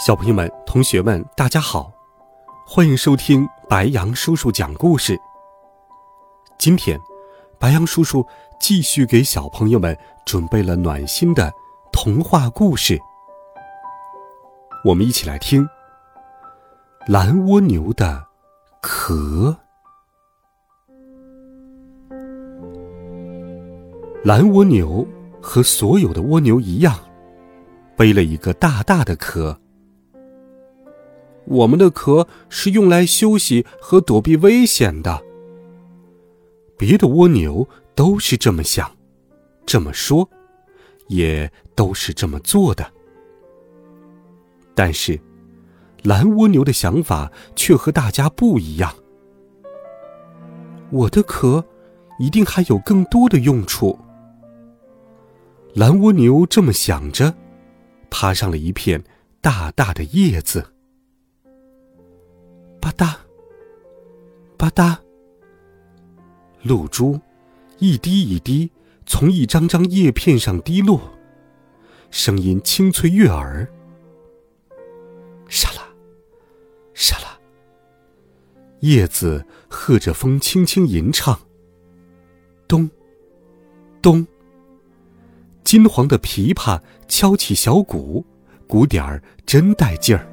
小朋友们、同学们，大家好，欢迎收听白羊叔叔讲故事。今天，白羊叔叔继续给小朋友们准备了暖心的童话故事。我们一起来听《蓝蜗牛的壳》。蓝蜗牛和所有的蜗牛一样，背了一个大大的壳。我们的壳是用来休息和躲避危险的。别的蜗牛都是这么想、这么说，也都是这么做的。但是，蓝蜗牛的想法却和大家不一样。我的壳一定还有更多的用处。蓝蜗牛这么想着，爬上了一片大大的叶子。吧嗒，吧嗒。露珠一滴一滴从一张张叶片上滴落，声音清脆悦耳。沙啦，沙啦。叶子和着风轻轻吟唱。咚，咚。金黄的琵琶敲起小鼓，鼓点儿真带劲儿。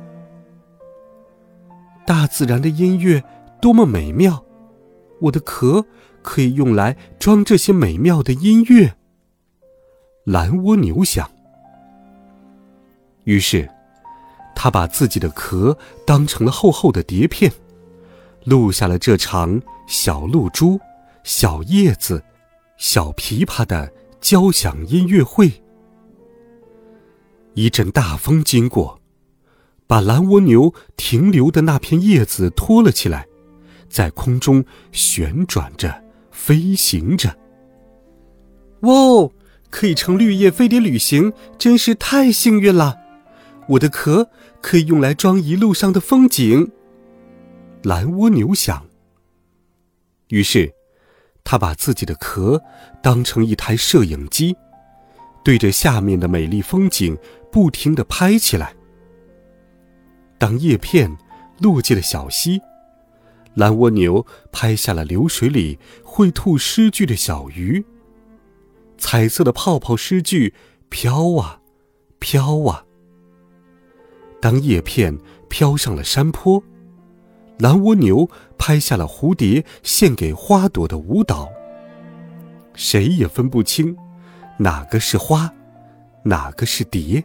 大自然的音乐多么美妙，我的壳可以用来装这些美妙的音乐。蓝蜗牛想。于是，他把自己的壳当成了厚厚的碟片，录下了这场小露珠、小叶子、小琵琶的交响音乐会。一阵大风经过。把蓝蜗牛停留的那片叶子拖了起来，在空中旋转着，飞行着。哇哦，可以乘绿叶飞碟旅行，真是太幸运了！我的壳可以用来装一路上的风景。蓝蜗牛想。于是，他把自己的壳当成一台摄影机，对着下面的美丽风景不停的拍起来。当叶片落进了小溪，蓝蜗牛拍下了流水里会吐诗句的小鱼。彩色的泡泡诗句飘啊，飘啊。当叶片飘上了山坡，蓝蜗牛拍下了蝴蝶献给花朵的舞蹈。谁也分不清，哪个是花，哪个是蝶。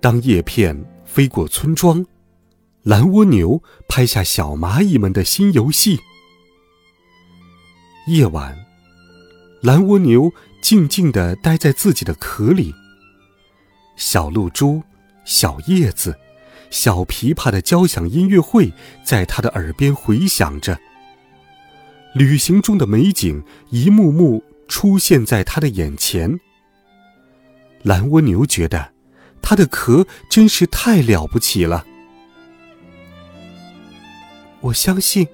当叶片。飞过村庄，蓝蜗牛拍下小蚂蚁们的新游戏。夜晚，蓝蜗牛静静地待在自己的壳里。小露珠、小叶子、小琵琶的交响音乐会在他的耳边回响着。旅行中的美景一幕幕出现在他的眼前。蓝蜗牛觉得。它的壳真是太了不起了！我相信，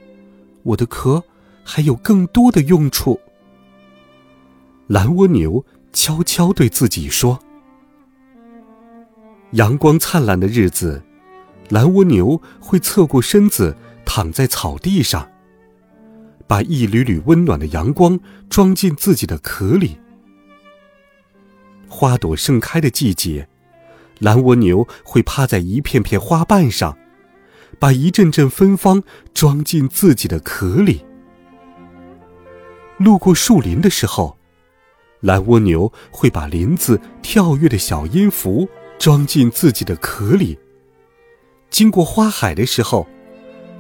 我的壳还有更多的用处。蓝蜗牛悄悄对自己说：“阳光灿烂的日子，蓝蜗牛会侧过身子躺在草地上，把一缕缕温暖的阳光装进自己的壳里。花朵盛开的季节。”蓝蜗牛会趴在一片片花瓣上，把一阵阵芬芳装进自己的壳里。路过树林的时候，蓝蜗牛会把林子跳跃的小音符装进自己的壳里。经过花海的时候，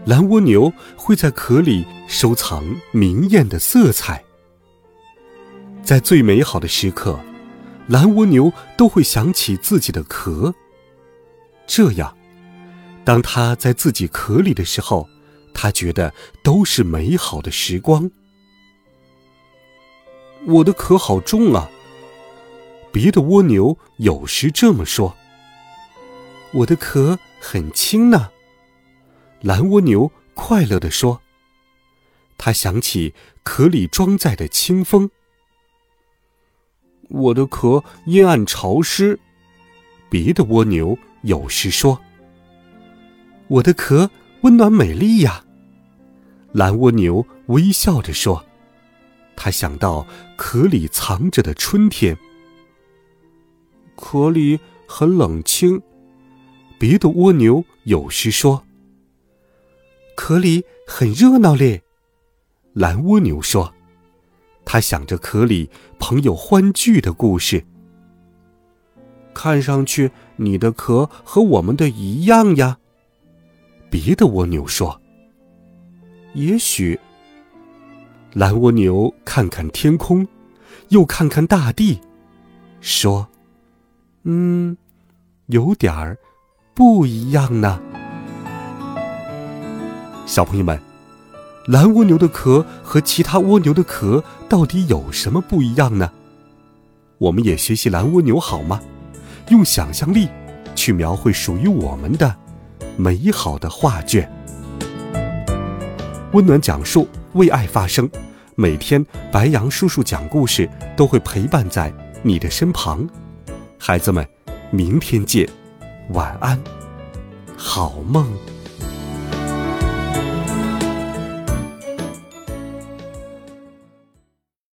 蓝蜗牛会在壳里收藏明艳的色彩。在最美好的时刻。蓝蜗牛都会想起自己的壳，这样，当它在自己壳里的时候，它觉得都是美好的时光。我的壳好重啊！别的蜗牛有时这么说。我的壳很轻呢，蓝蜗牛快乐地说。他想起壳里装载的清风。我的壳阴暗潮湿，别的蜗牛有时说。我的壳温暖美丽呀，蓝蜗牛微笑着说。他想到壳里藏着的春天。壳里很冷清，别的蜗牛有时说。壳里很热闹嘞，蓝蜗牛说。他想着壳里朋友欢聚的故事。看上去你的壳和我们的一样呀，别的蜗牛说。也许。蓝蜗牛看看天空，又看看大地，说：“嗯，有点儿不一样呢。”小朋友们，蓝蜗牛的壳和其他蜗牛的壳到底有什么不一样呢？我们也学习蓝蜗牛好吗？用想象力去描绘属于我们的美好的画卷。温暖讲述。为爱发声，每天白杨叔叔讲故事都会陪伴在你的身旁。孩子们，明天见，晚安，好梦。